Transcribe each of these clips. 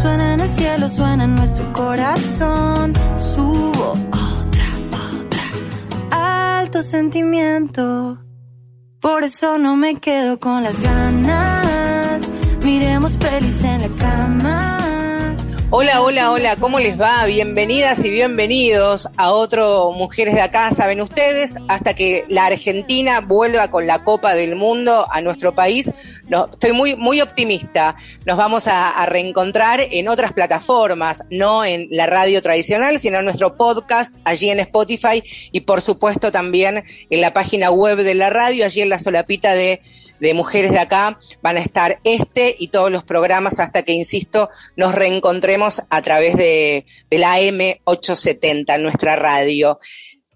Suena en el cielo, suena en nuestro corazón. Subo otra, otra. Alto sentimiento. Por eso no me quedo con las ganas. Miremos pelis en la cama. Hola, hola, hola, ¿cómo les va? Bienvenidas y bienvenidos a otro Mujeres de Acá, saben ustedes, hasta que la Argentina vuelva con la Copa del Mundo a nuestro país. No, estoy muy, muy optimista. Nos vamos a, a, reencontrar en otras plataformas, no en la radio tradicional, sino en nuestro podcast, allí en Spotify y por supuesto también en la página web de la radio, allí en la solapita de de mujeres de acá van a estar este y todos los programas hasta que, insisto, nos reencontremos a través de, la M870, nuestra radio.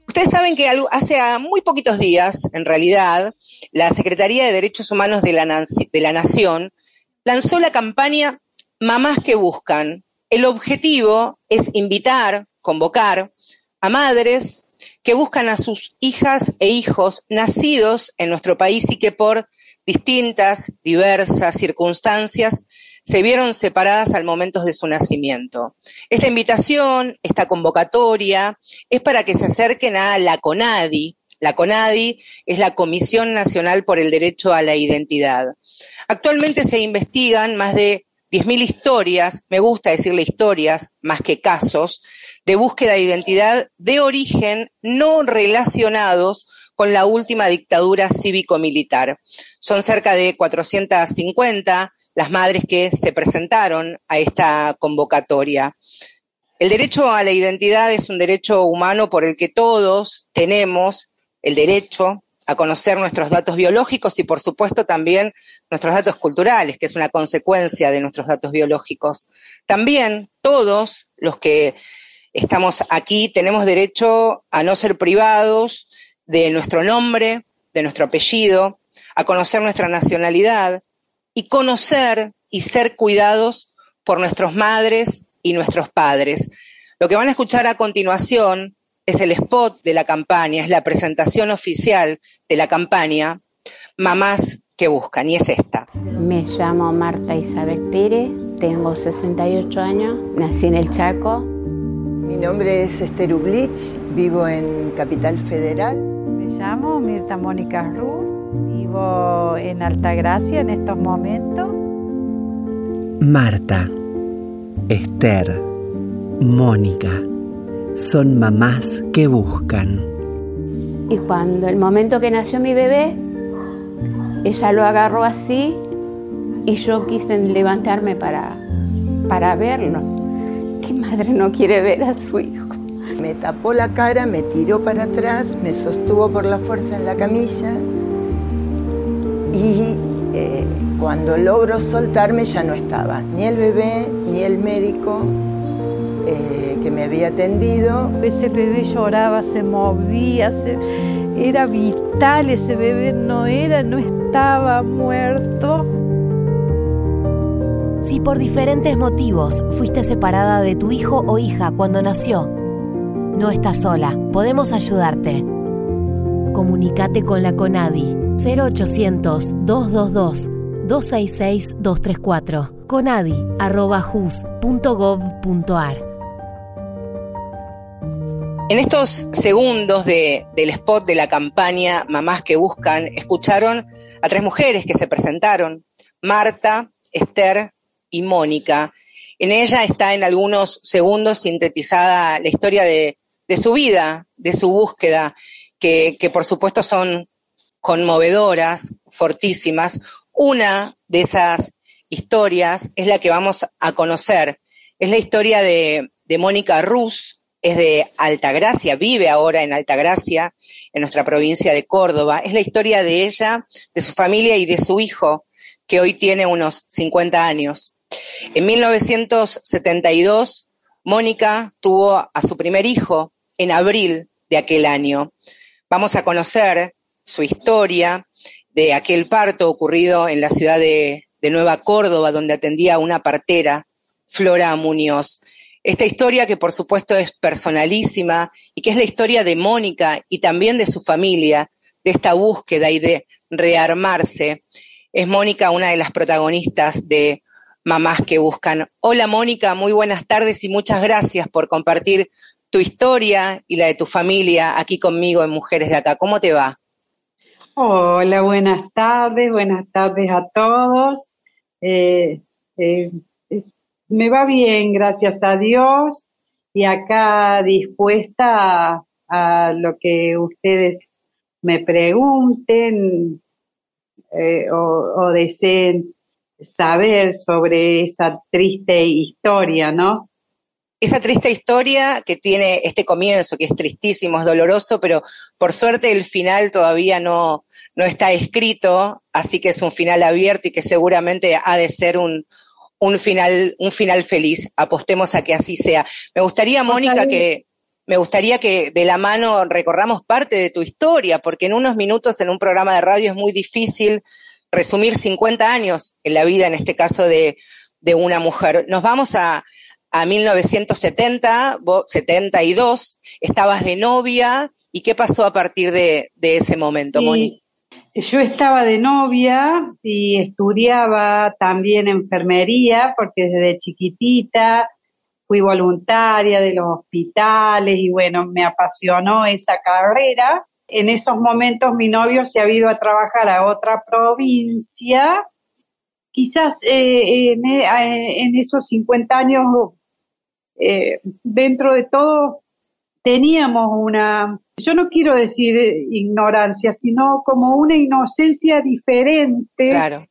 Ustedes saben que hace muy poquitos días, en realidad, la Secretaría de Derechos Humanos de la Nación lanzó la campaña Mamás que Buscan. El objetivo es invitar, convocar a madres que buscan a sus hijas e hijos nacidos en nuestro país y que por distintas, diversas circunstancias se vieron separadas al momento de su nacimiento. Esta invitación, esta convocatoria, es para que se acerquen a la CONADI. La CONADI es la Comisión Nacional por el Derecho a la Identidad. Actualmente se investigan más de 10.000 historias, me gusta decirle historias más que casos, de búsqueda de identidad de origen no relacionados con la última dictadura cívico-militar. Son cerca de 450 las madres que se presentaron a esta convocatoria. El derecho a la identidad es un derecho humano por el que todos tenemos el derecho a conocer nuestros datos biológicos y por supuesto también nuestros datos culturales, que es una consecuencia de nuestros datos biológicos. También todos los que estamos aquí tenemos derecho a no ser privados de nuestro nombre, de nuestro apellido, a conocer nuestra nacionalidad y conocer y ser cuidados por nuestras madres y nuestros padres. Lo que van a escuchar a continuación es el spot de la campaña, es la presentación oficial de la campaña Mamás que Buscan, y es esta. Me llamo Marta Isabel Pérez, tengo 68 años, nací en el Chaco. Mi nombre es Esther Ublich, vivo en Capital Federal llamo Mirta Mónica Ruz, vivo en Altagracia en estos momentos. Marta, Esther, Mónica, son mamás que buscan. Y cuando el momento que nació mi bebé, ella lo agarró así y yo quise levantarme para, para verlo. ¿Qué madre no quiere ver a su hijo? Me tapó la cara, me tiró para atrás, me sostuvo por la fuerza en la camilla y eh, cuando logro soltarme ya no estaba, ni el bebé, ni el médico eh, que me había atendido. Ese bebé lloraba, se movía, era vital, ese bebé no era, no estaba muerto. Si por diferentes motivos fuiste separada de tu hijo o hija cuando nació, no estás sola, podemos ayudarte. Comunicate con la CONADI 0800-222-266-234 conadi.jus.gov.ar En estos segundos de, del spot de la campaña Mamás que Buscan, escucharon a tres mujeres que se presentaron, Marta, Esther y Mónica. En ella está en algunos segundos sintetizada la historia de, de su vida, de su búsqueda, que, que por supuesto son conmovedoras, fortísimas. Una de esas historias es la que vamos a conocer. Es la historia de, de Mónica Ruz, es de Altagracia, vive ahora en Altagracia, en nuestra provincia de Córdoba. Es la historia de ella, de su familia y de su hijo, que hoy tiene unos 50 años. En 1972, Mónica tuvo a su primer hijo en abril de aquel año. Vamos a conocer su historia de aquel parto ocurrido en la ciudad de, Nueva Córdoba, donde atendía una partera, Flora Muñoz. Esta historia que por supuesto es personalísima y que es la historia de Mónica y también de su familia, de esta búsqueda y de rearmarse. Es Mónica una de las protagonistas de Mamás que Buscan. Hola Mónica, muy buenas tardes y muchas gracias por compartir tu historia y la de tu familia aquí conmigo en Mujeres de Acá. ¿Cómo te va? Hola, buenas tardes, buenas tardes a todos. Eh, eh, me va bien, gracias a Dios, y acá dispuesta a, lo que ustedes me pregunten eh, o, deseen saber sobre esa triste historia, ¿no? Esa triste historia que tiene este comienzo, que es tristísimo, es doloroso, pero por suerte el final todavía no, no está escrito, así que es un final abierto y que seguramente ha de ser un, un final, un final feliz. Apostemos a que así sea. Me gustaría, Mónica, que me gustaría que de la mano recorramos parte de tu historia, porque en unos minutos en un programa de radio es muy difícil resumir 50 años en la vida, en este caso de, de una mujer. Nos vamos a, a 1970, 72, estabas de novia, ¿y qué pasó a partir de, de ese momento, Mónica? Yo estaba de novia y estudiaba también enfermería porque desde chiquitita fui voluntaria de los hospitales y bueno, me apasionó esa carrera. En esos momentos mi novio se ha ido a trabajar a otra provincia. Quizás eh, en, eh, en, esos 50 años, eh, dentro de todo, teníamos una, yo no quiero decir ignorancia, sino como una inocencia diferente. Claro.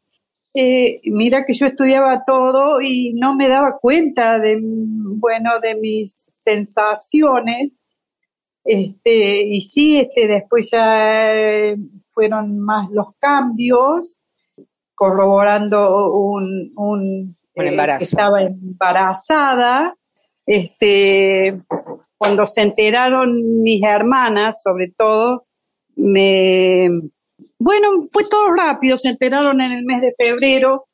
Eh, mira que yo estudiaba todo y no me daba cuenta de, bueno, de mis sensaciones. Este, y sí, este, después ya eh, fueron más los cambios, corroborando un, un, embarazo. estaba embarazada. Este, cuando se enteraron mis hermanas, sobre todo, me... Bueno, fue todo rápido, se enteraron en el mes de febrero,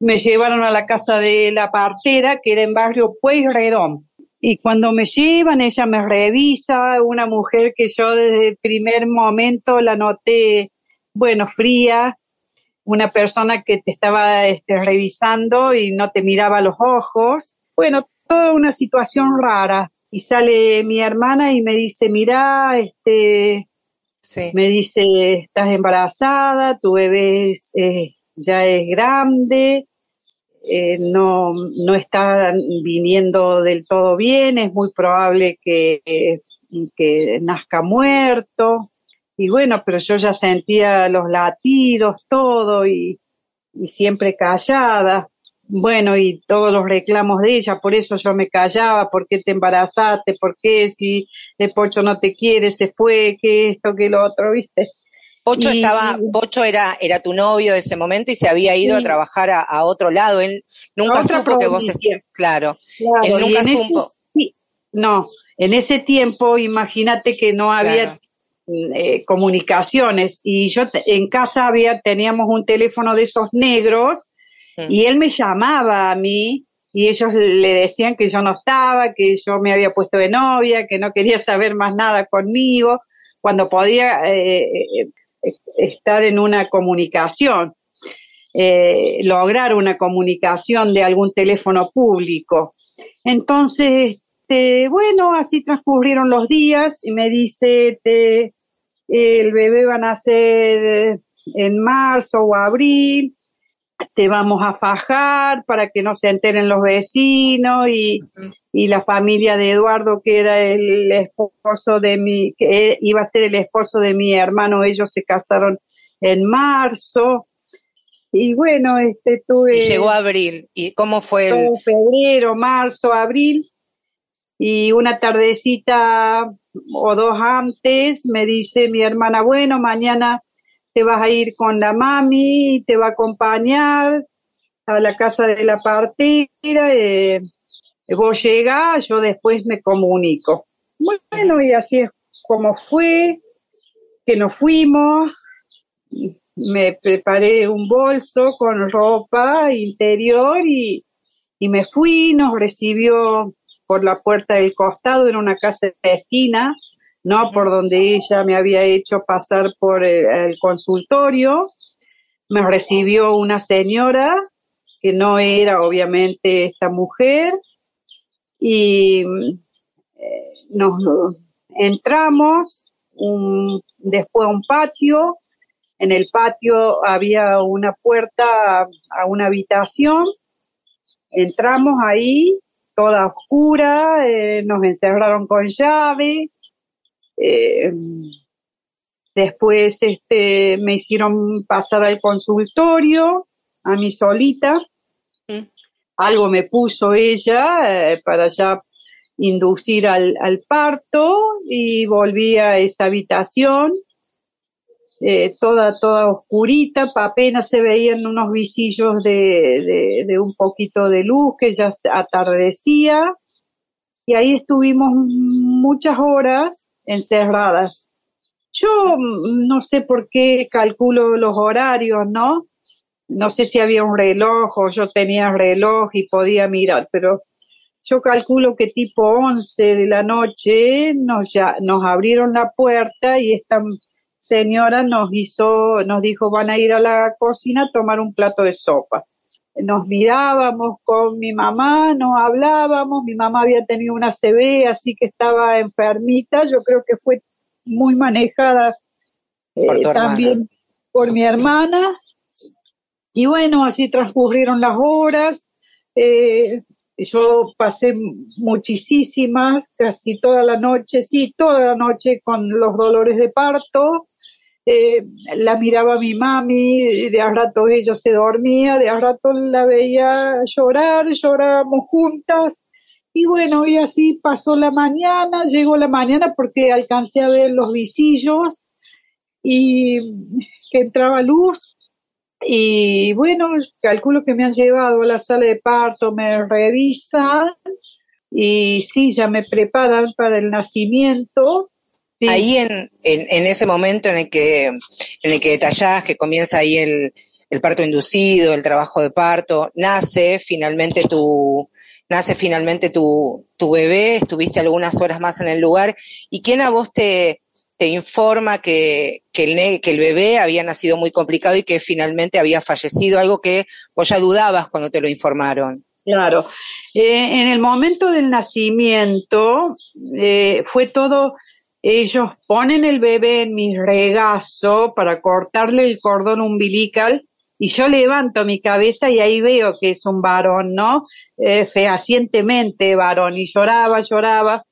me llevaron a la casa de la partera, que era en barrio Pueyrredón. Y cuando me llevan, ella me revisa, una mujer que yo desde el primer momento la noté, bueno, fría, una persona que te estaba este, revisando y no te miraba a los ojos. Bueno, toda una situación rara. Y sale mi hermana y me dice, mira, este, me dice, estás embarazada, tu bebé ya es grande, eh, no, no está viniendo del todo bien, es muy probable que, que nazca muerto. Y bueno, pero yo ya sentía los latidos, todo, y, y siempre callada bueno, y todos los reclamos de ella, por eso yo me callaba, ¿por qué te embarazaste? ¿Por qué si el Pocho no te quiere, se fue, que esto, que lo otro, viste? Pocho estaba, Pocho era, era tu novio de ese momento y se había ido a trabajar a, otro lado. Él nunca supo que vos claro, él nunca supo. no, en ese tiempo, imagínate que no había eh, comunicaciones y yo en casa había, teníamos un teléfono de esos negros Y él me llamaba a mí y ellos le decían que yo no estaba, que yo me había puesto de novia, que no quería saber más nada conmigo, cuando podía eh, eh, estar en una comunicación, eh, lograr una comunicación de algún teléfono público. Entonces, este, bueno, así transcurrieron los días y me dice, este, el bebé va a nacer en marzo o abril, te vamos a fajar para que no se enteren los vecinos y, la familia de Eduardo, que era el esposo de mi, que iba a ser el esposo de mi hermano, ellos se casaron en marzo. Y bueno, este tuve. Y llegó abril. ¿Y cómo fue el... Febrero, marzo, abril. Y una tardecita o dos antes me dice mi hermana, bueno, mañana te vas a ir con la mami, te va a acompañar a la casa de la partera, eh, vos llegás, yo después me comunico. Bueno, y así es como fue, que nos fuimos, me preparé un bolso con ropa interior y, y me fui, nos recibió por la puerta del costado, en una casa de esquina, no por donde ella me había hecho pasar por el, consultorio. Me recibió una señora que no era obviamente esta mujer y eh, nos entramos después a un patio. En el patio había una puerta a una habitación. Entramos ahí toda oscura, eh, nos encerraron con llave. Eh, después este, me hicieron pasar al consultorio, a mi solita. Mm. Algo me puso ella eh, para ya inducir al, al, parto y volví a esa habitación eh, toda, toda oscurita, apenas se veían unos visillos de, de, un poquito de luz que ya atardecía. Y ahí estuvimos muchas horas encerradas. Yo mm, no sé por qué calculo los horarios, ¿no? No sé si había un reloj o yo tenía reloj y podía mirar, pero yo calculo que tipo 11 de la noche nos, ya, nos abrieron la puerta y están señora nos hizo, nos dijo, van a ir a la cocina a tomar un plato de sopa. Nos mirábamos con mi mamá, no hablábamos, mi mamá había tenido una CB, así que estaba enfermita, yo creo que fue muy manejada eh, también por mi hermana. Y bueno, así transcurrieron las horas. Eh, yo pasé muchísimas, casi toda la noche, sí, toda la noche con los dolores de parto. Eh, la miraba mi mami, de a rato ella se dormía, de a rato la veía llorar, llorábamos juntas. Y bueno, y así pasó la mañana, llegó la mañana porque alcancé a ver los visillos y que entraba luz. Y bueno, calculo que me han llevado a la sala de parto, me revisan y sí, ya me preparan para el nacimiento Ahí en, en, ese momento en el que, en el que detallás que comienza ahí el, el parto inducido, el trabajo de parto, nace finalmente tu, nace finalmente tu, tu bebé, estuviste algunas horas más en el lugar, y quién a vos te, te informa que, que, el, que el bebé había nacido muy complicado y que finalmente había fallecido, algo que vos ya dudabas cuando te lo informaron. Claro, eh, en el momento del nacimiento eh, fue todo ellos ponen el bebé en mi regazo para cortarle el cordón umbilical y yo levanto mi cabeza y ahí veo que es un varón, ¿no? Eh, fehacientemente varón. Y lloraba, lloraba.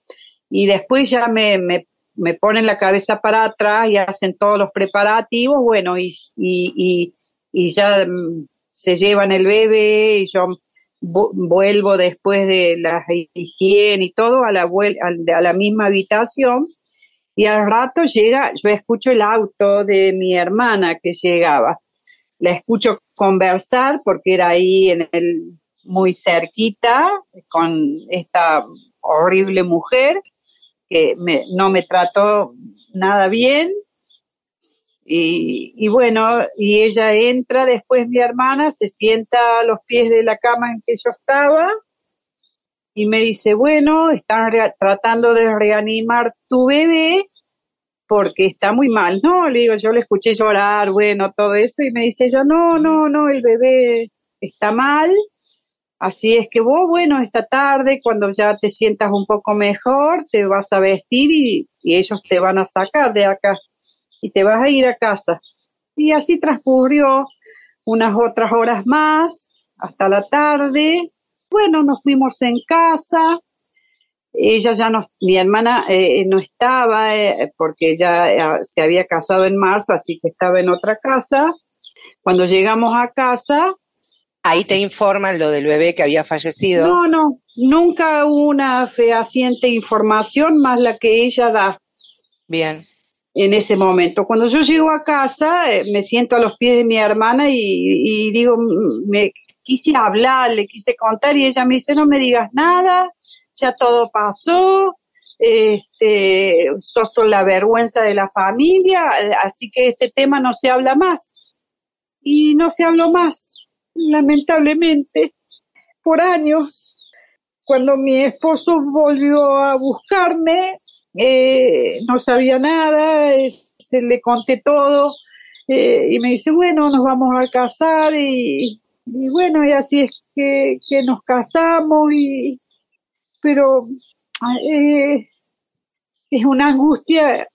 Y después ya me, me, ponen la cabeza para atrás y hacen todos los preparativos, bueno, y, y, y, ya mm, se llevan el bebé y yo vuelvo después de la higiene y todo a la, a la misma habitación y al rato llega, yo escucho el auto de mi hermana que llegaba. La escucho conversar porque era ahí en el muy cerquita con esta horrible mujer que no me trató nada bien. Y, y, bueno, y ella entra después mi hermana, se sienta a los pies de la cama en que yo estaba y me dice, bueno, están tratando de reanimar tu bebé porque está muy mal. No, le digo, yo le escuché llorar, bueno, todo eso, y me dice ella, no, no, no, el bebé está mal, así es que vos, bueno, esta tarde, cuando ya te sientas un poco mejor, te vas a vestir y, y ellos te van a sacar de acá y te vas a ir a casa. Y así transcurrió unas otras horas más, hasta la tarde, bueno, nos fuimos en casa. Ella ya no, mi hermana eh, no estaba eh, porque ella eh, se había casado en marzo, así que estaba en otra casa. Cuando llegamos a casa, Ahí te informan lo del bebé que había fallecido. No, no, nunca hubo una fehaciente información más la que ella da. Bien. En ese momento. Cuando yo llego a casa, me siento a los pies de mi hermana y, y digo, me, quise hablar, le quise contar y ella me dice, no me digas nada, ya todo pasó, este, sos la vergüenza de la familia, así que este tema no se habla más. Y no se habló más, lamentablemente, por años. Cuando mi esposo volvió a buscarme, eh, no sabía nada, se le conté todo eh, y me dice, bueno, nos vamos a casar y, bueno, y así es que, nos casamos, y, pero eh, es una angustia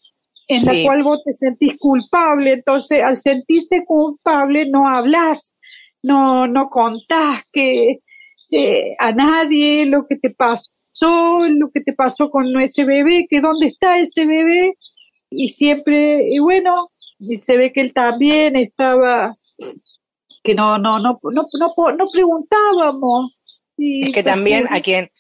en la cual vos te sentís culpable, entonces al sentirte culpable no hablas, no, no contás que a nadie lo que te pasó, lo que te pasó con ese bebé, que dónde está ese bebé, y siempre, y bueno, y se ve que él también estaba, que no, no, no, no, no, no preguntábamos, es que también a quien,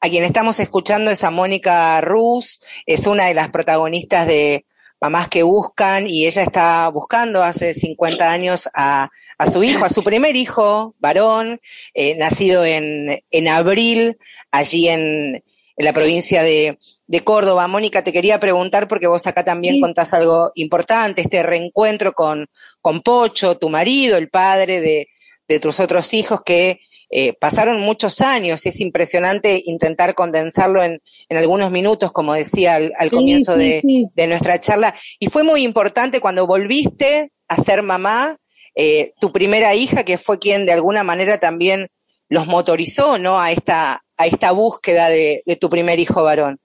a quien estamos escuchando es a Mónica Ruz, es una de las protagonistas de Mamás que Buscan y ella está buscando hace 50 años a, a su hijo, a su primer hijo, varón, eh, nacido en, en abril, allí en, en la provincia de, de, Córdoba. Mónica, te quería preguntar, porque vos acá también contás algo importante, este reencuentro con, con Pocho, tu marido, el padre de, de tus otros hijos, que eh, pasaron muchos años y es impresionante intentar condensarlo en, en algunos minutos, como decía al, comienzo de, de, nuestra charla. Y fue muy importante cuando volviste a ser mamá, eh, tu primera hija, que fue quien de alguna manera también los motorizó, ¿no? A esta, a esta búsqueda de, de tu primer hijo varón.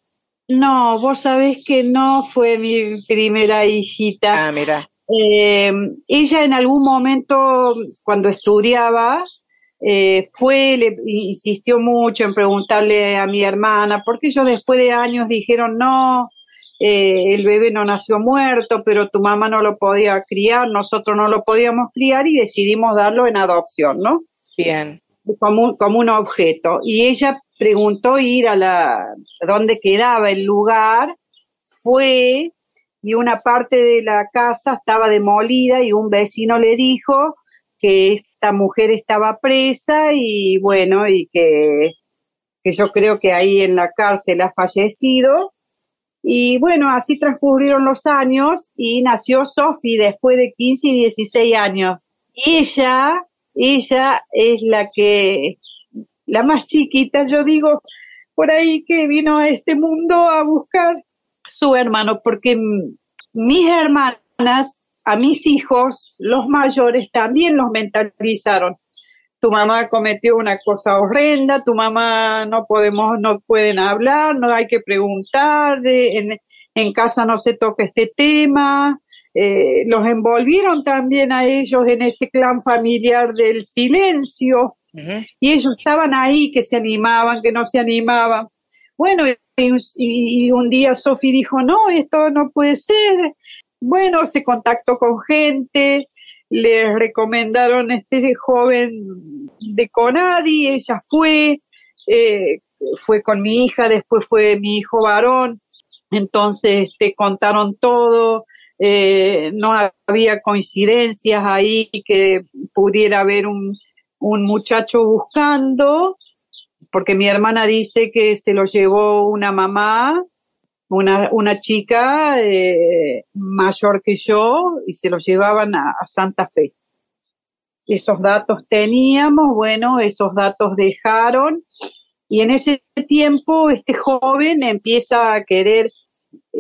No, vos sabés que no fue mi primera hijita. Ah, mira. Eh, ella en algún momento, cuando estudiaba, eh, fue, le insistió mucho en preguntarle a mi hermana, porque ellos después de años dijeron, no, eh, el bebé no nació muerto, pero tu mamá no lo podía criar, nosotros no lo podíamos criar y decidimos darlo en adopción, ¿no? Bien. Como, como un objeto. Y ella preguntó ir a la, donde quedaba el lugar, fue y una parte de la casa estaba demolida y un vecino le dijo, que esta mujer estaba presa y bueno, y que, que yo creo que ahí en la cárcel ha fallecido. Y bueno, así transcurrieron los años y nació Sofi después de 15 y 16 años. Ella, ella es la que, la más chiquita, yo digo, por ahí que vino a este mundo a buscar su hermano, porque mis hermanas a mis hijos, los mayores, también los mentalizaron. Tu mamá cometió una cosa horrenda, tu mamá no podemos, no pueden hablar, no hay que preguntar, en, casa no se toca este tema. Eh, los envolvieron también a ellos en ese clan familiar del silencio. Y ellos estaban ahí, que se animaban, que no se animaban. Bueno, y, un día Sofi dijo, no, esto no puede ser, bueno, se contactó con gente, les recomendaron este joven de Conadi, ella fue, eh, fue con mi hija, después fue mi hijo varón, entonces te contaron todo, eh, no había coincidencias ahí que pudiera haber un, un muchacho buscando, porque mi hermana dice que se lo llevó una mamá una, una chica eh, mayor que yo y se lo llevaban a, Santa Fe. Esos datos teníamos, bueno, esos datos dejaron y en ese tiempo este joven empieza a querer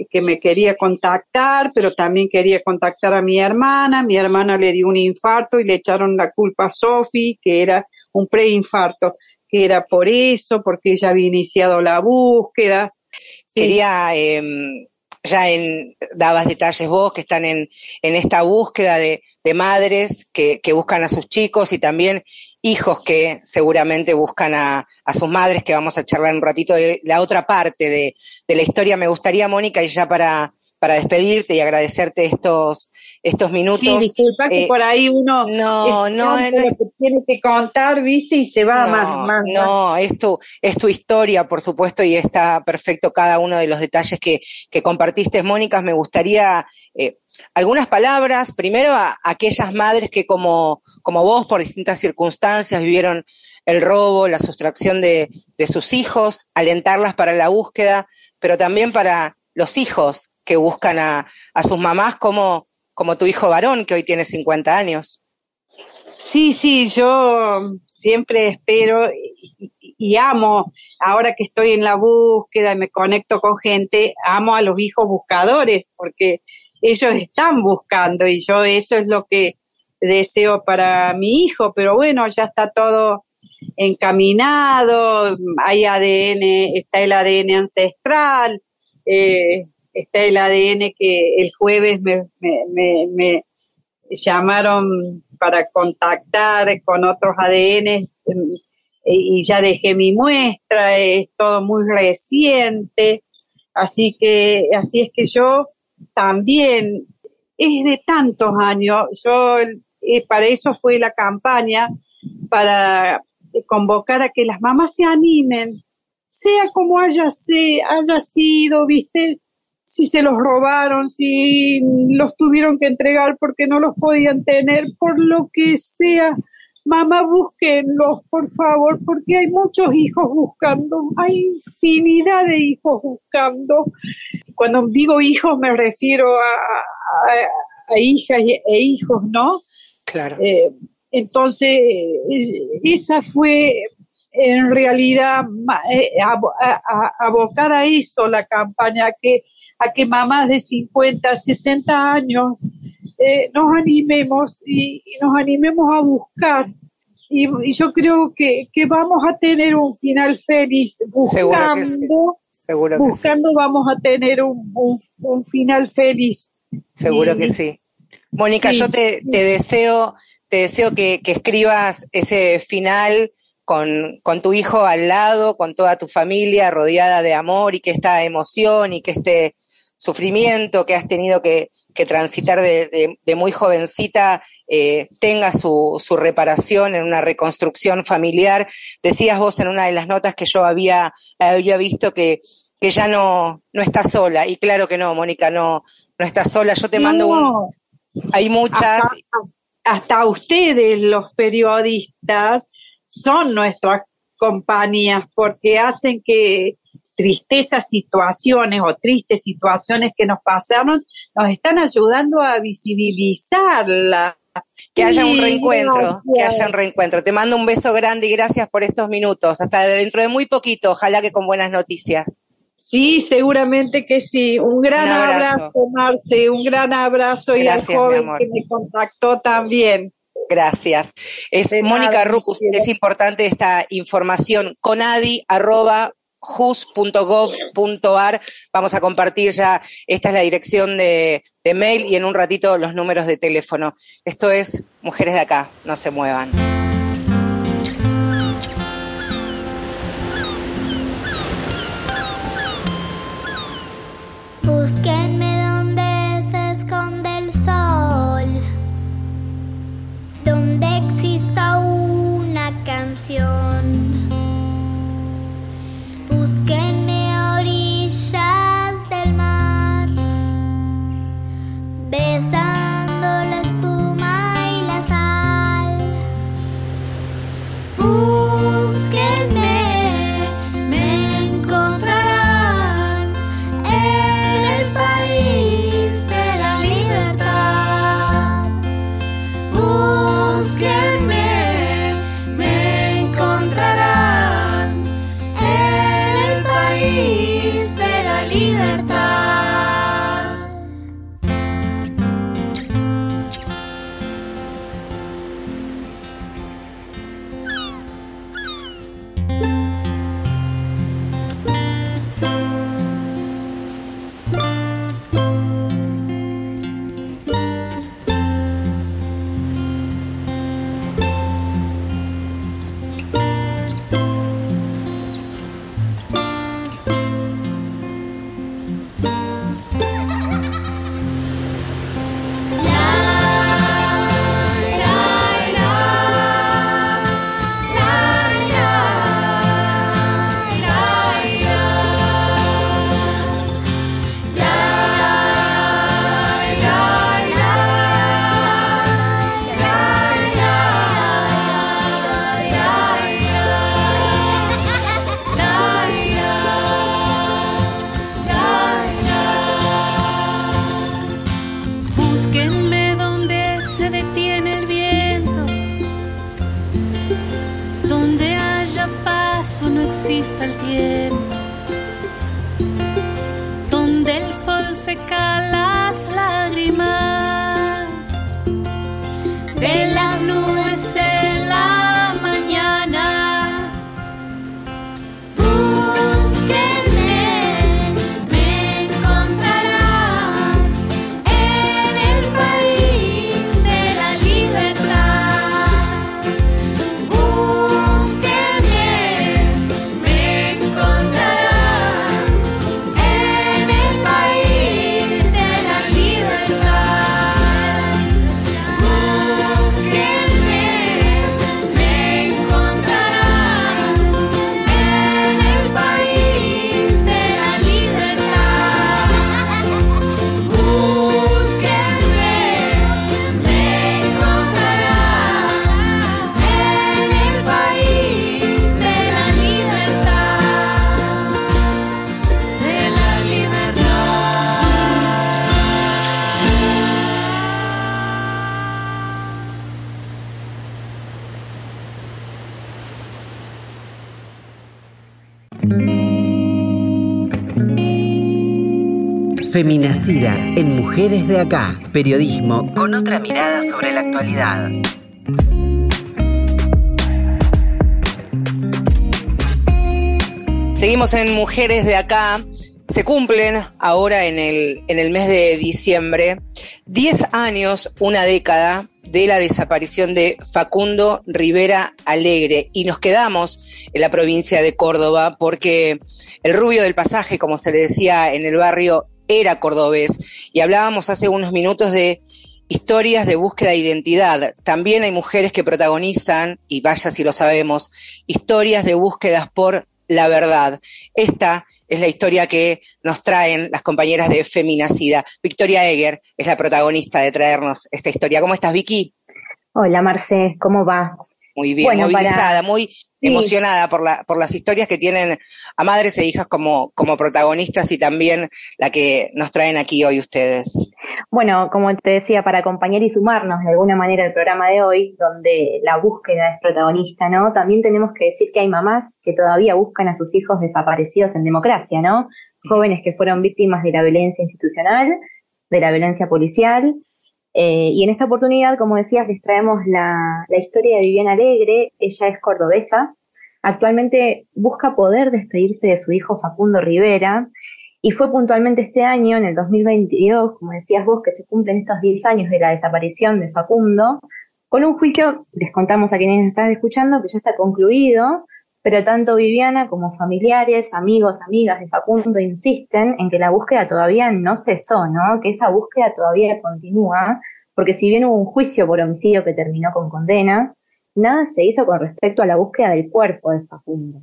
que me quería contactar, pero también quería contactar a mi hermana. Mi hermana le dio un infarto y le echaron la culpa a Sofi, que era un preinfarto, que era por eso, porque ella había iniciado la búsqueda. Quería, em, ya en, dabas detalles vos que están en, en esta búsqueda de, de madres que, que, buscan a sus chicos y también hijos que seguramente buscan a, a, sus madres, que vamos a charlar un ratito de la otra parte de, de la historia. Me gustaría, Mónica, y ya para, para despedirte y agradecerte estos, estos minutos. Sí, disculpa que eh, por ahí uno no, no, tiene que contar, viste, y se va más, más. No, es tu, es tu historia, por supuesto, y está perfecto cada uno de los detalles que, que compartiste, Mónica. Me gustaría eh, algunas palabras, primero a, aquellas madres que como, como vos, por distintas circunstancias, vivieron el robo, la sustracción de, de sus hijos, alentarlas para la búsqueda, pero también para los hijos que buscan a, sus mamás como, como tu hijo varón, que hoy tiene 50 años. Sí, sí, yo siempre espero y, amo, ahora que estoy en la búsqueda y me conecto con gente, amo a los hijos buscadores, porque ellos están buscando y yo eso es lo que deseo para mi hijo, pero bueno, ya está todo encaminado, hay ADN, está el ADN ancestral, eh, está el ADN que el jueves me, llamaron para contactar con otros ADN em, y ya dejé mi muestra, es todo muy reciente, así que así es que yo también es de tantos años, yo eh, para eso fue la campaña para convocar a que las mamás se animen, sea como haya, haya sido, viste, si se los robaron, si los tuvieron que entregar porque no los podían tener, por lo que sea. Mamá, búsquenlos, por favor, porque hay muchos hijos buscando, hay infinidad de hijos buscando. Cuando digo hijos me refiero a, hijas e hijos, ¿no? Claro. Eh, entonces, esa fue en realidad eh, abocada a eso la campaña, que a que mamás de 50, 60 años eh, nos animemos y, nos animemos a buscar. Y, yo creo que, vamos a tener un final feliz. Buscando, buscando vamos a tener un, un, final feliz. Seguro que sí. Mónica, yo te, te, deseo, te deseo que, que escribas ese final con, con, tu hijo al lado, con toda tu familia rodeada de amor y que esta emoción y que este sufrimiento que has tenido que, transitar de, muy jovencita eh, tenga su, su, reparación en una reconstrucción familiar. Decías vos en una de las notas que yo había, había visto que, que ya no, no estás sola. Y claro que no, Mónica, no, no estás sola. Yo te mando un... Hay muchas... hasta ustedes, los periodistas, son nuestras compañías porque hacen que tristezas situaciones o tristes situaciones que nos pasaron, nos están ayudando a visibilizarla. Que haya un reencuentro, que haya un reencuentro. Te mando un beso grande y gracias por estos minutos. Hasta dentro de muy poquito, ojalá que con buenas noticias. Sí, seguramente que sí. Un gran abrazo. Marce, un gran abrazo y al joven que me contactó también. Gracias. Es Mónica Rucus, es importante esta información. Conadi arroba jus.gov.ar. Vamos a compartir ya, esta es la dirección de, de, mail y en un ratito los números de teléfono. Esto es Mujeres de Acá, no se muevan. Feminacida en Mujeres de Acá. Periodismo con otra mirada sobre la actualidad. Seguimos en Mujeres de Acá. Se cumplen ahora en el, en el mes de diciembre 10 años, una década de la desaparición de Facundo Rivera Alegre y nos quedamos en la provincia de Córdoba porque el rubio del pasaje, como se le decía en el barrio, era cordobés y hablábamos hace unos minutos de historias de búsqueda de identidad. También hay mujeres que protagonizan, y vaya si lo sabemos, historias de búsquedas por la verdad. Esta es la historia que nos traen las compañeras de Feminacida. Victoria Eger es la protagonista de traernos esta historia. ¿Cómo estás, Vicky? Hola, Marce, ¿cómo va? Muy bien, Bueno, movilizada, para- muy Sí. emocionada por, la, por las historias que tienen a madres e hijas como, como protagonistas y también la que nos traen aquí hoy ustedes. Bueno, como te decía, para acompañar y sumarnos de alguna manera al programa de hoy, donde la búsqueda es protagonista, ¿no? También tenemos que decir que hay mamás que todavía buscan a sus hijos desaparecidos en democracia, ¿no? Jóvenes que fueron víctimas de la violencia institucional, de la violencia policial. Eh, y en esta oportunidad, como decías, les traemos la, la historia de Viviana Alegre. Ella es cordobesa. Actualmente busca poder despedirse de su hijo Facundo Rivera. Y fue puntualmente este año, en el 2022, como decías vos, que se cumplen estos 10 años de la desaparición de Facundo, con un juicio, les contamos a quienes nos están escuchando, que ya está concluido, pero tanto Viviana como familiares, amigos, amigas de Facundo insisten en que la búsqueda todavía no cesó, ¿no? Que esa búsqueda todavía continúa, porque si bien hubo un juicio por homicidio que terminó con condenas, nada se hizo con respecto a la búsqueda del cuerpo de Facundo.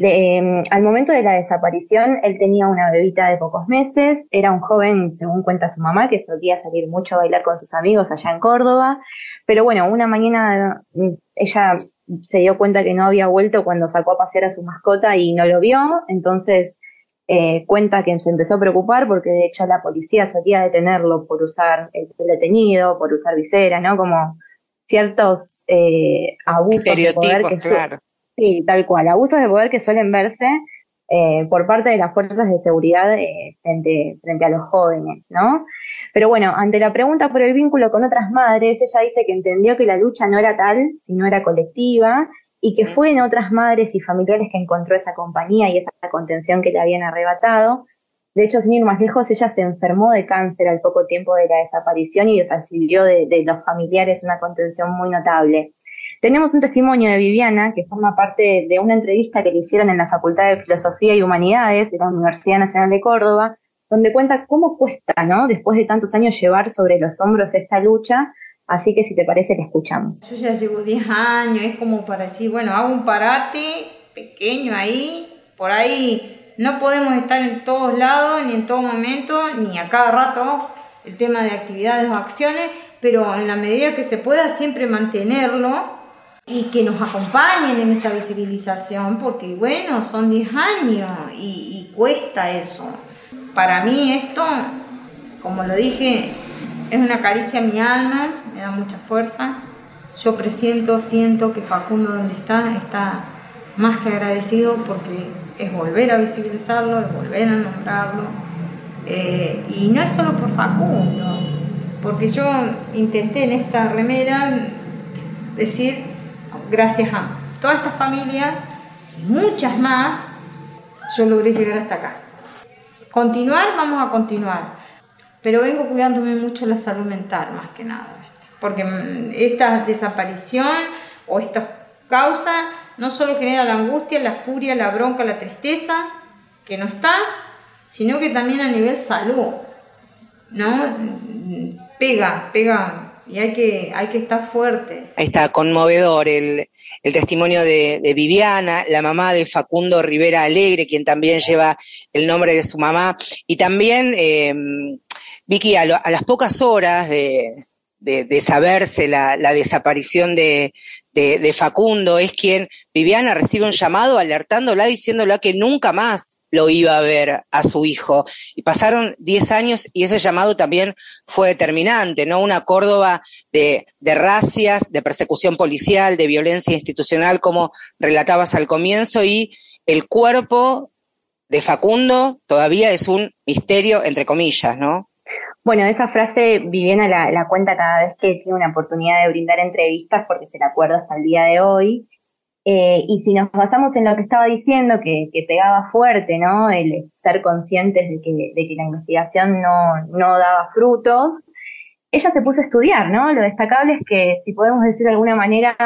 De, eh, al momento de la desaparición, él tenía una bebita de pocos meses, era un joven, según cuenta su mamá, que solía salir mucho a bailar con sus amigos allá en Córdoba, pero bueno, una mañana mm, ella se dio cuenta que no había vuelto cuando sacó a pasear a su mascota y no lo vio, entonces eh, cuenta que se empezó a preocupar porque de hecho la policía solía detenerlo por usar el pelo teñido, por usar visera, ¿no? Como ciertos eh, abusos de poder que claro. Sí, tal cual. Abusos de poder que suelen verse eh, por parte de las fuerzas de seguridad eh, frente, frente a los jóvenes, ¿no? Pero bueno, ante la pregunta por el vínculo con otras madres, ella dice que entendió que la lucha no era tal, sino era colectiva, y que fue en otras madres y familiares que encontró esa compañía y esa contención que le habían arrebatado. De hecho, sin ir más lejos, ella se enfermó de cáncer al poco tiempo de la desaparición y recibió de, de los familiares una contención muy notable. Tenemos un testimonio de Viviana que forma parte de una entrevista que le hicieron en la Facultad de Filosofía y Humanidades de la Universidad Nacional de Córdoba, donde cuenta cómo cuesta, ¿no? Después de tantos años llevar sobre los hombros esta lucha. Así que si te parece, la escuchamos. Yo ya llevo 10 años, es como para decir, bueno, hago un parate pequeño ahí, por ahí no podemos estar en todos lados, ni en todo momento, ni a cada rato, el tema de actividades o acciones, pero en la medida que se pueda siempre mantenerlo y que nos acompañen en esa visibilización, porque bueno, son 10 años y, cuesta eso. Para mí esto, como lo dije, es una caricia a mi alma, me da mucha fuerza. Yo presiento, siento que Facundo donde está, está más que agradecido porque es volver a visibilizarlo, es volver a nombrarlo. Eh, y no es solo por Facundo, porque yo intenté en esta remera decir, gracias a toda esta familia y muchas más, yo logré llegar hasta acá. Continuar, vamos a continuar, pero vengo cuidándome mucho la salud mental más que nada, porque mm, esta desaparición o esta causa no solo genera la angustia, la furia, la bronca, la tristeza, que no está, sino que también a nivel salud, ¿no? Pega, pega, y hay que, hay que estar fuerte. Ahí está, conmovedor el, el testimonio de, Viviana, la mamá de Facundo Rivera Alegre, quien también lleva el nombre de su mamá, y también, eh, Vicky, a, las pocas horas de, de, saberse la, la desaparición de, de, de, Facundo, es quien Viviana recibe un llamado alertándola, diciéndola que nunca más lo iba a ver a su hijo. Y pasaron 10 años y ese llamado también fue determinante, ¿no? Una Córdoba de, de racias, de persecución policial, de violencia institucional, como relatabas al comienzo, y el cuerpo de Facundo todavía es un misterio, entre comillas, ¿no? Bueno, esa frase Viviana la, la, cuenta cada vez que tiene una oportunidad de brindar entrevistas porque se la acuerda hasta el día de hoy. Eh, y si nos basamos en lo que estaba diciendo, que, pegaba fuerte, ¿no? El ser conscientes de que, la investigación no, no, daba frutos, ella se puso a estudiar, ¿no? Lo destacable es que, si podemos decir de alguna manera,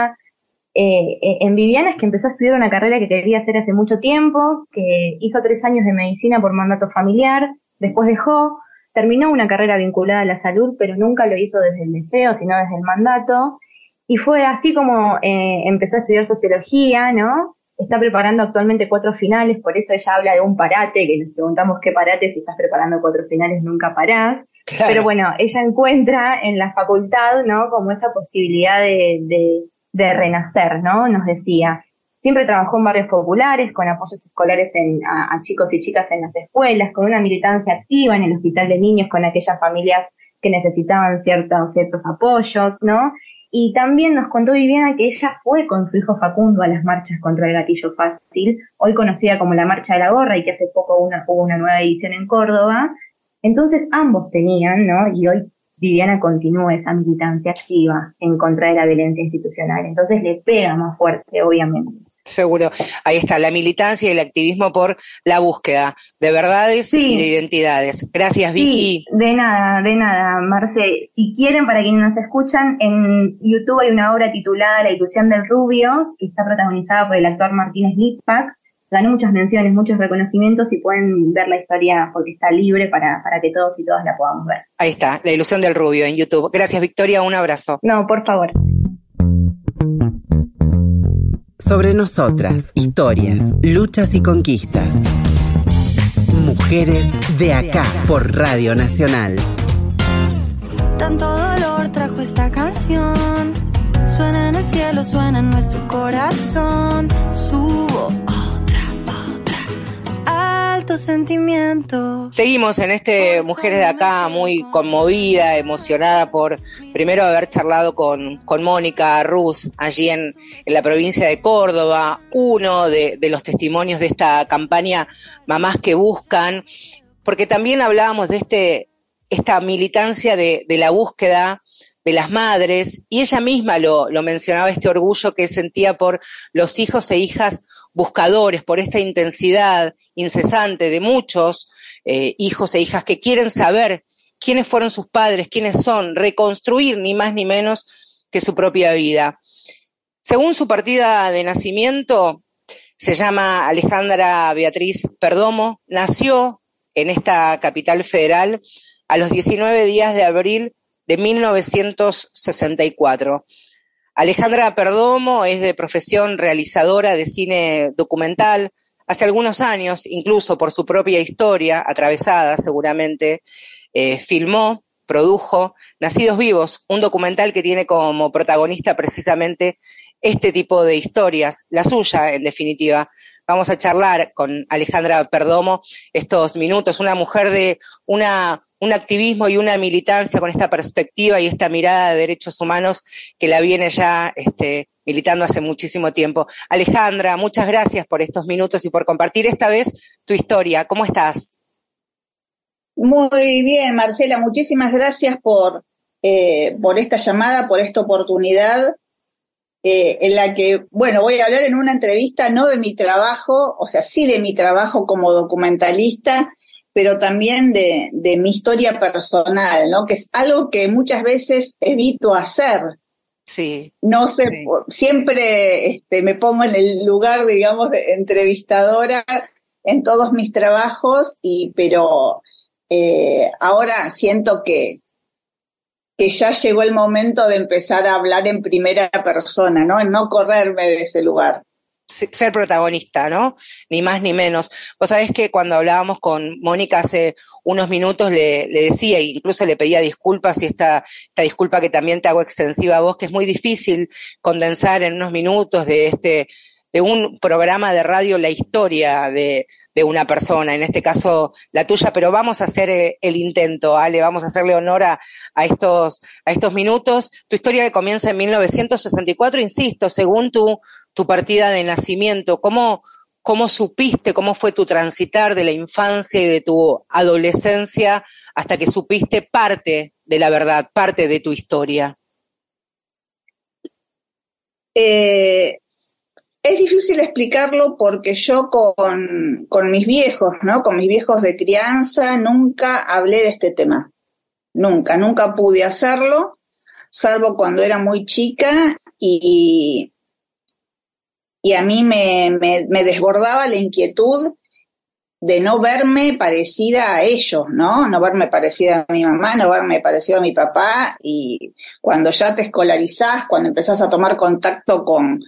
eh, en Viviana es que empezó a estudiar una carrera que quería hacer hace mucho tiempo, que hizo tres años de medicina por mandato familiar, después dejó, terminó una carrera vinculada a la salud, pero nunca lo hizo desde el deseo, sino desde el mandato, y fue así como eh, empezó a estudiar sociología, ¿no? Está preparando actualmente cuatro finales, por eso ella habla de un parate, que nos preguntamos qué parate, si estás preparando cuatro finales nunca parás. Claro. Pero bueno, ella encuentra en la facultad, ¿no? Como esa posibilidad de, de, de renacer, ¿no? Nos decía. Siempre trabajó en barrios populares, con apoyos escolares en, a, a, chicos y chicas en las escuelas, con una militancia activa en el hospital de niños, con aquellas familias que necesitaban ciertos, ciertos apoyos, ¿no? Y también nos contó Viviana que ella fue con su hijo Facundo a las marchas contra el gatillo fácil, hoy conocida como la Marcha de la Gorra y que hace poco una, hubo una nueva edición en Córdoba. Entonces ambos tenían, ¿no? Y hoy Viviana continúa esa militancia activa en contra de la violencia institucional. Entonces le pega más fuerte, obviamente. Seguro. Ahí está, la militancia y el activismo por la búsqueda de verdades sí. y de identidades. Gracias, Vicky. Sí, de nada, de nada, Marce. Si quieren, para quienes nos escuchan, en YouTube hay una obra titulada La ilusión del rubio, que está protagonizada por el actor Martínez Litvak. Ganó muchas menciones, muchos reconocimientos y pueden ver la historia porque está libre para, para que todos y todas la podamos ver. Ahí está, La ilusión del rubio en YouTube. Gracias, Victoria. Un abrazo. No, por favor sobre nosotras, historias, luchas y conquistas. Mujeres de acá por Radio Nacional. Tanto dolor trajo esta canción. Suena en el cielo, suena en nuestro corazón. Subo sentimiento. Seguimos en este Mujeres de Acá muy conmovida, emocionada por primero haber charlado con, con Mónica Ruz allí en, en, la provincia de Córdoba, uno de, de los testimonios de esta campaña Mamás que Buscan, porque también hablábamos de este, esta militancia de, de la búsqueda de las madres, y ella misma lo, lo mencionaba, este orgullo que sentía por los hijos e hijas buscadores, por esta intensidad incesante de muchos eh, hijos e hijas que quieren saber quiénes fueron sus padres, quiénes son, reconstruir ni más ni menos que su propia vida. Según su partida de nacimiento, se llama Alejandra Beatriz Perdomo, nació en esta capital federal a los 19 días de abril de 1964. Alejandra Perdomo es de profesión realizadora de cine documental. Hace algunos años, incluso por su propia historia, atravesada seguramente, eh, filmó, produjo Nacidos Vivos, un documental que tiene como protagonista precisamente este tipo de historias, la suya en definitiva. Vamos a charlar con Alejandra Perdomo estos minutos, una mujer de una un activismo y una militancia con esta perspectiva y esta mirada de derechos humanos que la viene ya este, militando hace muchísimo tiempo. Alejandra, muchas gracias por estos minutos y por compartir esta vez tu historia. ¿Cómo estás? Muy bien, Marcela, muchísimas gracias por, eh, por esta llamada, por esta oportunidad eh, en la que, bueno, voy a hablar en una entrevista no de mi trabajo, o sea, sí de mi trabajo como documentalista, pero también de, de mi historia personal, ¿no? Que es algo que muchas veces evito hacer. Sí. No sé, siempre este, me pongo en el lugar, digamos, de entrevistadora en todos mis trabajos, y, pero eh, ahora siento que, que ya llegó el momento de empezar a hablar en primera persona, ¿no? En no correrme de ese lugar. Ser protagonista, ¿no? Ni más ni menos. Vos sabés que cuando hablábamos con Mónica hace unos minutos le, decía, e incluso le pedía disculpas y esta, esta disculpa que también te hago extensiva a vos, que es muy difícil condensar en unos minutos de este, de un programa de radio la historia de, de una persona, en este caso la tuya, pero vamos a hacer eh, el intento, Ale, vamos a hacerle honor a, a, estos, a estos minutos. Tu historia que comienza en 1964, insisto, según tu, tu partida de nacimiento, ¿cómo, ¿cómo supiste, cómo fue tu transitar de la infancia y de tu adolescencia hasta que supiste parte de la verdad, parte de tu historia? Eh, es difícil explicarlo porque yo con, con, mis viejos, ¿no? Con mis viejos de crianza, nunca hablé de este tema. Nunca, nunca pude hacerlo, salvo cuando era muy chica y, y a mí me, me, me desbordaba la inquietud de no verme parecida a ellos, ¿no? No verme parecida a mi mamá, no verme parecido a mi papá y cuando ya te escolarizás, cuando empezás a tomar contacto con,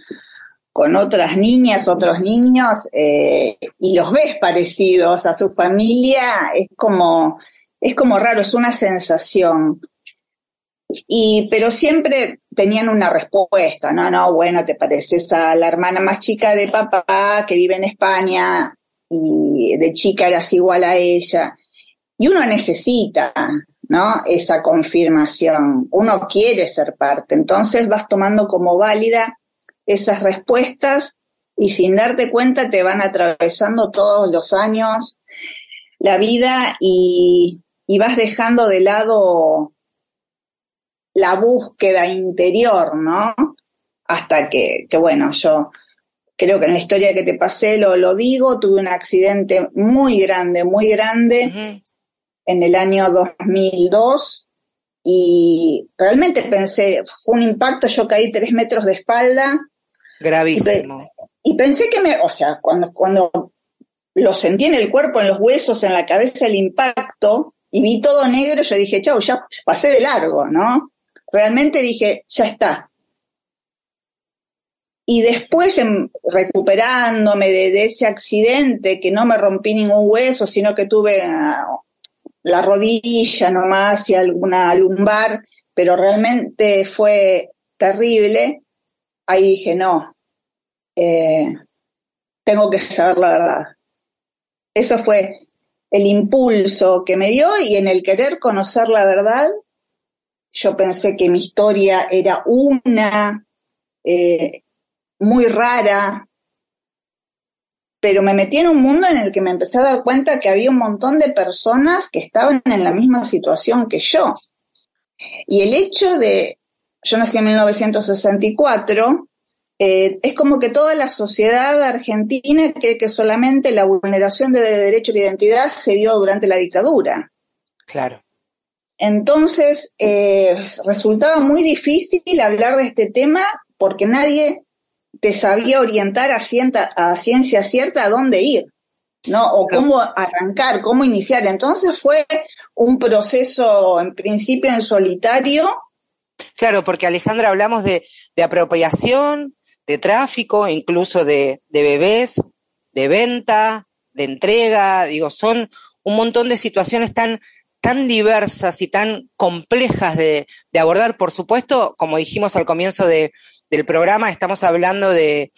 con otras niñas, otros niños, eh, y los ves parecidos a su familia, es como, es como raro, es una sensación. Y, pero siempre tenían una respuesta, no, no, bueno, te pareces a la hermana más chica de papá que vive en España y de chica eras igual a ella. Y uno necesita, ¿no? Esa confirmación. Uno quiere ser parte. Entonces vas tomando como válida esas respuestas y sin darte cuenta te van atravesando todos los años la vida y, y vas dejando de lado la búsqueda interior, ¿no? Hasta que, que, bueno, yo creo que en la historia que te pasé lo, lo digo, tuve un accidente muy grande, muy grande uh -huh. en el año 2002 y realmente pensé, fue un impacto, yo caí tres metros de espalda. Gravísimo. Y, y pensé que me, o sea, cuando, cuando lo sentí en el cuerpo, en los huesos, en la cabeza, el impacto, y vi todo negro, yo dije, chau, ya pasé de largo, ¿no? Realmente dije, ya está. Y después, en, recuperándome de, ese accidente, que no me rompí ningún hueso, sino que tuve uh, la rodilla nomás y alguna lumbar, pero realmente fue terrible, ahí dije, no, eh, tengo que saber la verdad. Eso fue el impulso que me dio y en el querer conocer la verdad, yo pensé que mi historia era una, eh, muy rara, pero me metí en un mundo en el que me empecé a dar cuenta que había un montón de personas que estaban en la misma situación que yo. Y el hecho de, yo nací en 1964, eh, es como que toda la sociedad argentina cree que solamente la vulneración de derecho de identidad se dio durante la dictadura. Claro. Entonces, eh, resultaba muy difícil hablar de este tema porque nadie te sabía orientar a, cienta, a ciencia cierta a dónde ir, ¿no? O cómo arrancar, cómo iniciar. Entonces fue un proceso, en principio, en solitario. Claro, porque Alejandra, hablamos de, de apropiación, de tráfico, incluso de, de bebés, de venta, de entrega, digo, son un montón de situaciones tan tan diversas y tan complejas de, abordar. Por supuesto, como dijimos al comienzo de, del programa, estamos hablando de,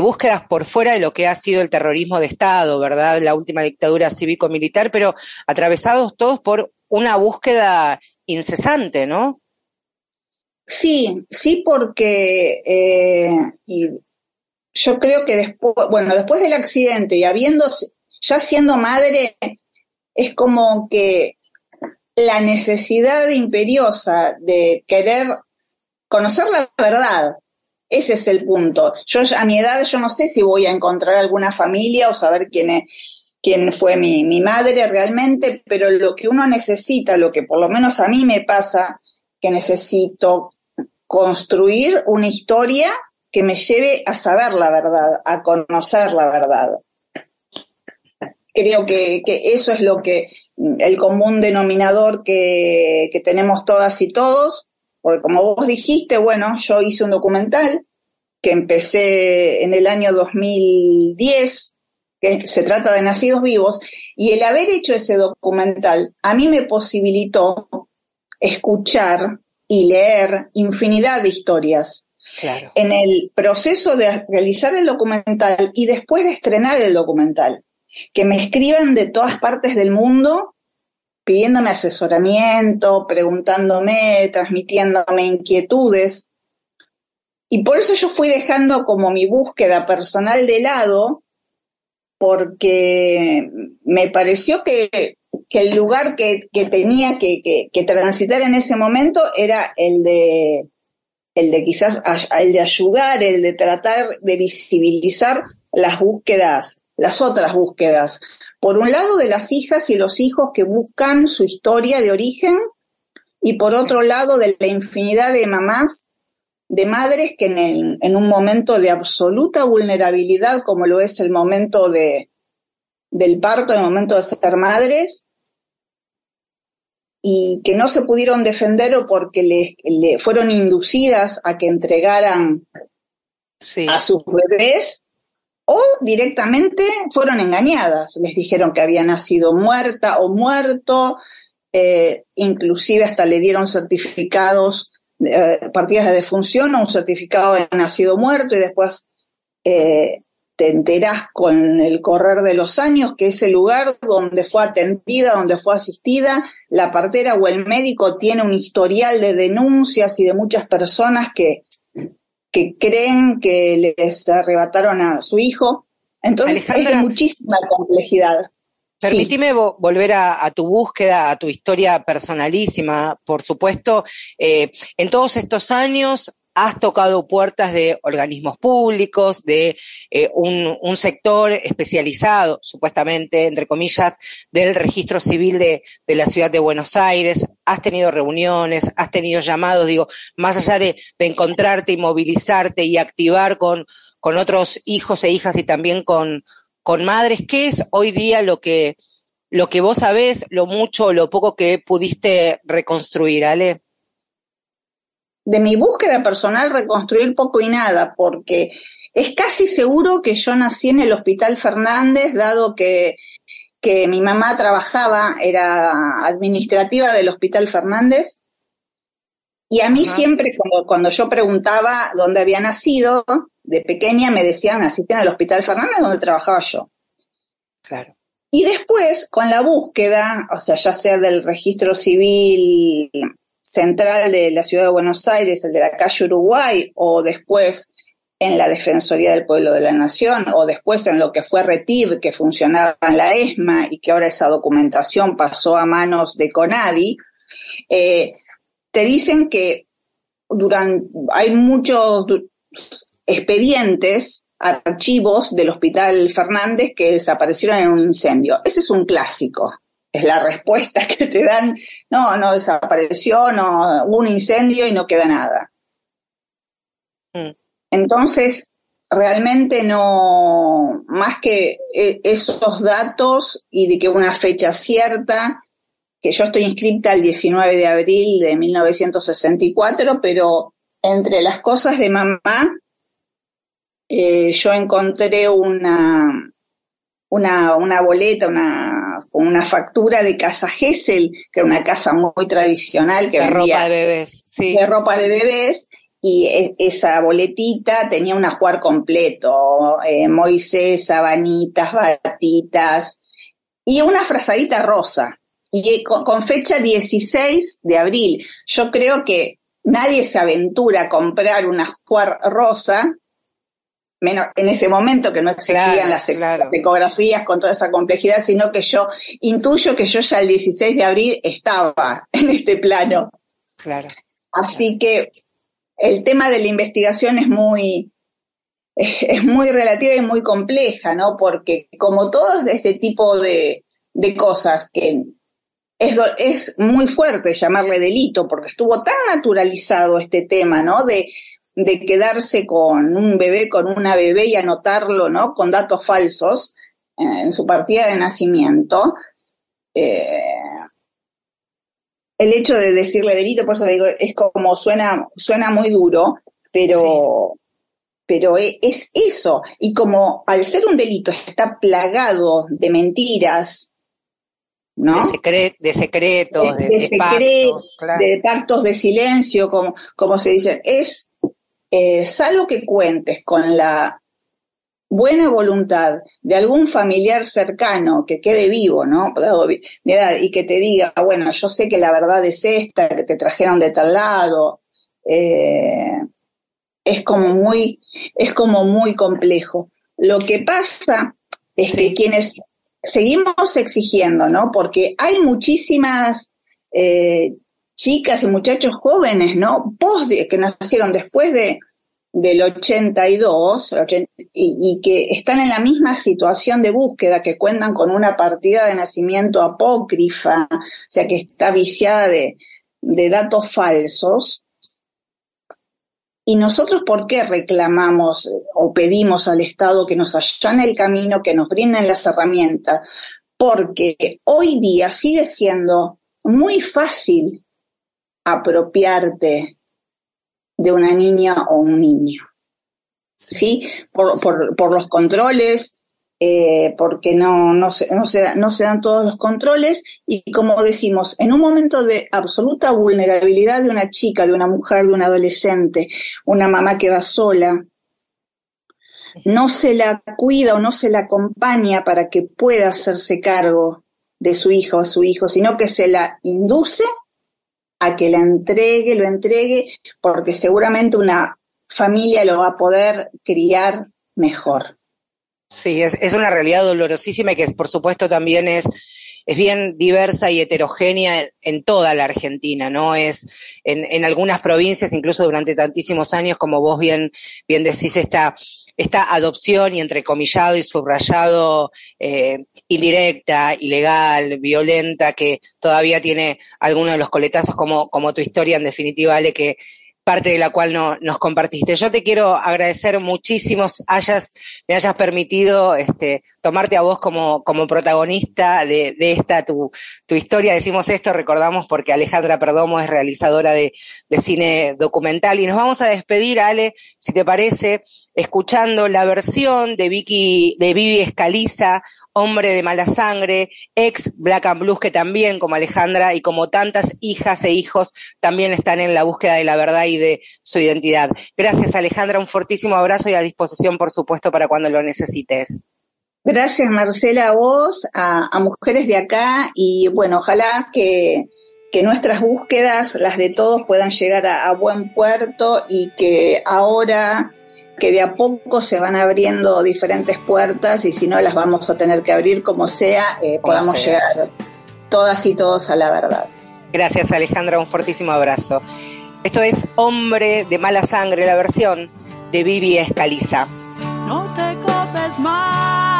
búsquedas por fuera de lo que ha sido el terrorismo de Estado, ¿verdad? La última dictadura cívico-militar, pero atravesados todos por una búsqueda incesante, ¿no? Sí, sí, porque eh, yo creo que después, bueno, después del accidente y habiendo, ya siendo madre, es como que la necesidad imperiosa de querer conocer la verdad, ese es el punto. Yo a mi edad yo no sé si voy a encontrar alguna familia o saber quién es, quién fue mi, mi madre realmente, pero lo que uno necesita, lo que por lo menos a mí me pasa, que necesito construir una historia que me lleve a saber la verdad, a conocer la verdad. Creo que, eso es lo que el común denominador que, que tenemos todas y todos, porque como vos dijiste, bueno, yo hice un documental que empecé en el año 2010, que se trata de Nacidos Vivos, y el haber hecho ese documental a mí me posibilitó escuchar y leer infinidad de historias. En el proceso de realizar el documental y después de estrenar el documental, que me escriban de todas partes del mundo pidiéndome asesoramiento, preguntándome, transmitiéndome inquietudes. Y por eso yo fui dejando como mi búsqueda personal de lado, porque me pareció que que el lugar que, tenía que, transitar en ese momento era el de, el de quizás el de ayudar, el de tratar de visibilizar las búsquedas, las otras búsquedas. Por un lado, de las hijas y los hijos que buscan su historia de origen, y por otro lado, de la infinidad de mamás, de madres que en, en un momento de absoluta vulnerabilidad, como lo es el momento de, del parto, el momento de ser madres, y que no se pudieron defender o porque le, fueron inducidas a que entregaran a sus bebés o directamente fueron engañadas. Les dijeron que había nacido muerta o muerto, eh, inclusive hasta le dieron certificados, eh, partidas de defunción o un certificado de nacido muerto y después eh, te enterás con el correr de los años que ese lugar donde fue atendida, donde fue asistida, la partera o el médico tiene un historial de denuncias y de muchas personas que, que creen que les arrebataron a su hijo. Entonces hay muchísima complejidad. Permitime volver a, tu búsqueda, a tu historia personalísima, por supuesto. Eh, en todos estos años has tocado puertas de organismos públicos, de eh, un, sector especializado, supuestamente, entre comillas, del registro civil de, la ciudad de Buenos Aires, has tenido reuniones, has tenido llamados, digo, más allá de, encontrarte y movilizarte y activar con, con otros hijos e hijas y también con, con madres, ¿qué es hoy día lo que, lo que vos sabés, lo mucho o lo poco que pudiste reconstruir, Ale? De mi búsqueda personal reconstruir poco y nada, porque es casi seguro que yo nací en el Hospital Fernández, dado que, que mi mamá trabajaba, era administrativa del Hospital Fernández. Y a mí siempre, cuando, cuando yo preguntaba dónde había nacido, de pequeña me decían, naciste en el Hospital Fernández, donde trabajaba yo. Claro. Y después, con la búsqueda, o sea, ya sea del registro civil, central de la ciudad de Buenos Aires, el de la calle Uruguay, o después en la Defensoría del Pueblo de la Nación, o después en lo que fue RETIR, que funcionaba en la ESMA y que ahora esa documentación pasó a manos de CONADI, eh, te dicen que durante, hay muchos expedientes, archivos del Hospital Fernández que desaparecieron en un incendio. Ese es un clásico es la respuesta que te dan, no, no desapareció, no, hubo un incendio y no queda nada. Mm. Entonces, realmente no, más que e, esos datos y de que una fecha cierta, que yo estoy inscrita el 19 de abril de 1964, pero entre las cosas de mamá, eh, yo encontré una, una, una boleta, una, una factura de casa Gesell, que era una casa muy tradicional que de ropa de bebés, sí. De ropa de bebés, y e, esa boletita tenía un ajuar completo, eh, Moisés, sabanitas, batitas, y una frazadita rosa, y con, con fecha 16 de abril. Yo creo que nadie se aventura a comprar una juar rosa, menos en ese momento que no existían las, ecografías con toda esa complejidad, sino que yo intuyo que yo ya el 16 de abril estaba en este plano. Claro. Así que el tema de la investigación es muy, es muy relativa y muy compleja, ¿no? Porque como todo este tipo de, de cosas que es, es, muy fuerte llamarle delito, porque estuvo tan naturalizado este tema, ¿no? De, de quedarse con un bebé, con una bebé y anotarlo, ¿no? Con datos falsos en su partida de nacimiento. Eh, el hecho de decirle delito, por eso digo, es como suena, suena muy duro, pero, pero e, es eso. Y como al ser un delito está plagado de mentiras, ¿no? De, de secretos, de, de, pactos, de pactos de silencio, como, como se dice, es, eh, salvo que cuentes con la buena voluntad de algún familiar cercano que quede vivo, ¿no? Y que te diga, bueno, yo sé que la verdad es esta, que te trajeron de tal lado, eh, es como muy, es como muy complejo. Lo que pasa es que quienes seguimos exigiendo, ¿no? Porque hay muchísimas eh, chicas y muchachos jóvenes, ¿no? Post que nacieron después de, del 82 y, que están en la misma situación de búsqueda, que cuentan con una partida de nacimiento apócrifa, o sea, que está viciada de, de datos falsos. ¿Y nosotros por qué reclamamos o pedimos al Estado que nos allane el camino, que nos brinden las herramientas? Porque hoy día sigue siendo muy fácil apropiarte de una niña o un niño. ¿Sí? Por, por, los controles, eh, porque no, no, se, no, se, no se dan todos los controles y como decimos, en un momento de absoluta vulnerabilidad de una chica, de una mujer, de un adolescente, una mamá que va sola, no se la cuida o no se la acompaña para que pueda hacerse cargo de su hijo o su hijo, sino que se la induce a que la entregue, lo entregue, porque seguramente una familia lo va a poder criar mejor. Sí, es, una realidad dolorosísima y que por supuesto también es, es bien diversa y heterogénea en toda la Argentina, ¿no? Es en, en algunas provincias, incluso durante tantísimos años, como vos bien, bien decís, esta esta adopción y entrecomillado y subrayado eh, indirecta, ilegal, violenta, que todavía tiene algunos de los coletazos como, como tu historia, en definitiva, Ale, que parte de la cual no, nos compartiste. Yo te quiero agradecer muchísimo hayas, me hayas permitido este, tomarte a vos como, como protagonista de, de esta tu, tu, historia. Decimos esto, recordamos porque Alejandra Perdomo es realizadora de, de cine documental y nos vamos a despedir, Ale, si te parece, escuchando la versión de Vicky, de Vivi Escaliza, hombre de mala sangre, ex Black and Blues, que también, como Alejandra y como tantas hijas e hijos, también están en la búsqueda de la verdad y de su identidad. Gracias, Alejandra, un fortísimo abrazo y a disposición, por supuesto, para cuando lo necesites. Gracias, Marcela, a vos, a, Mujeres de Acá, y bueno, ojalá que, que nuestras búsquedas, las de todos, puedan llegar a buen puerto y que ahora que de a poco se van abriendo diferentes puertas y si no las vamos a tener que abrir como sea, eh, podamos llegar todas y todos a la verdad. Gracias Alejandra, un fortísimo abrazo. Esto es Hombre de Mala Sangre, la versión de Vivi Escaliza. No te copes más,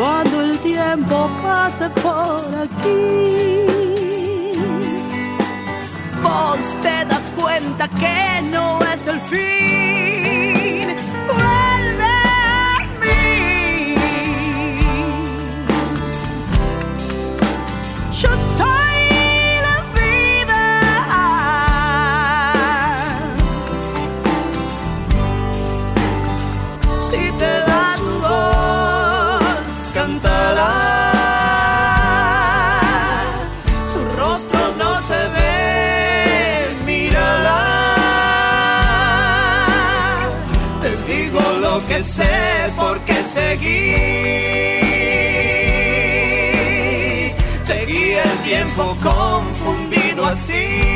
cuando el tiempo pase por aquí. Vos te das cuenta que no es el fin. assim.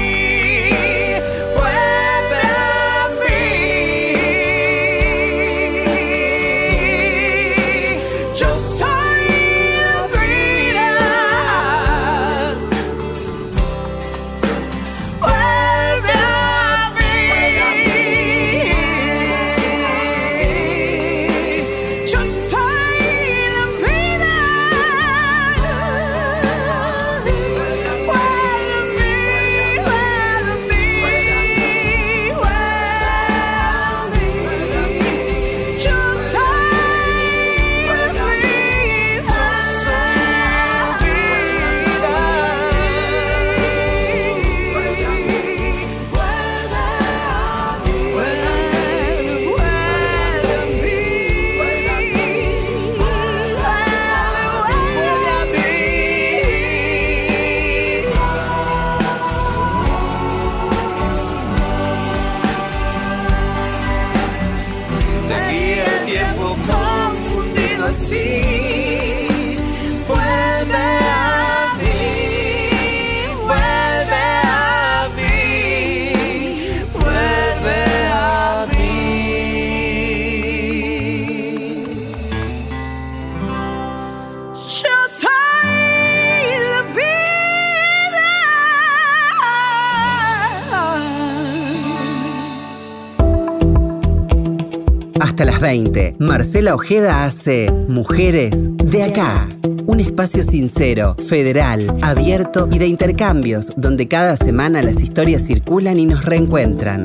Las 20, Marcela Ojeda hace Mujeres de acá. Un espacio sincero, federal, abierto y de intercambios, donde cada semana las historias circulan y nos reencuentran.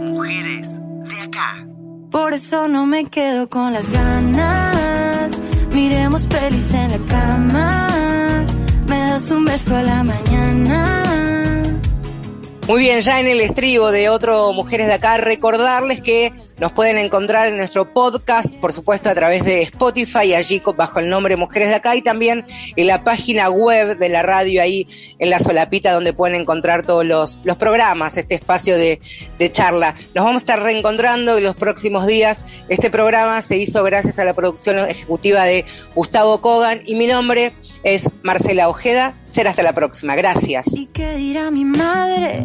Mujeres de acá. Por eso no me quedo con las ganas. Miremos pelis en la cama. Me das un beso a la mañana. Muy bien, ya en el estribo de otro Mujeres de Acá, recordarles que nos pueden encontrar en nuestro podcast, por supuesto a través de Spotify, allí bajo el nombre Mujeres de Acá, y también en la página web de la radio, ahí en la solapita, donde pueden encontrar todos los, los programas, este espacio de, de charla. Nos vamos a estar reencontrando en los próximos días. Este programa se hizo gracias a la producción ejecutiva de Gustavo Kogan, y mi nombre es Marcela Ojeda. Será hasta la próxima. Gracias. ¿Y qué dirá mi madre?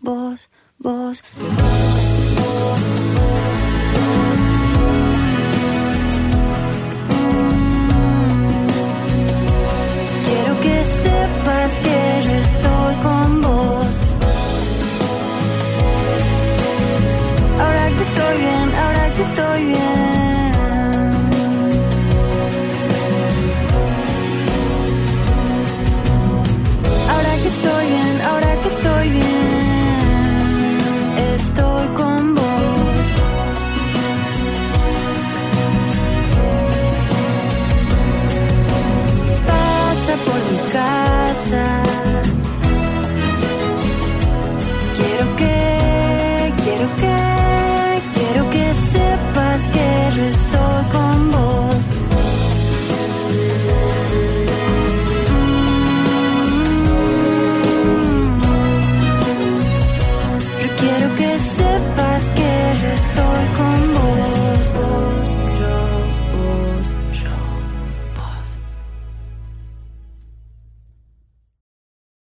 vos, vos. Quiero que sepas que estoy con vos. Ahora que estoy bien, ahora que estoy bien.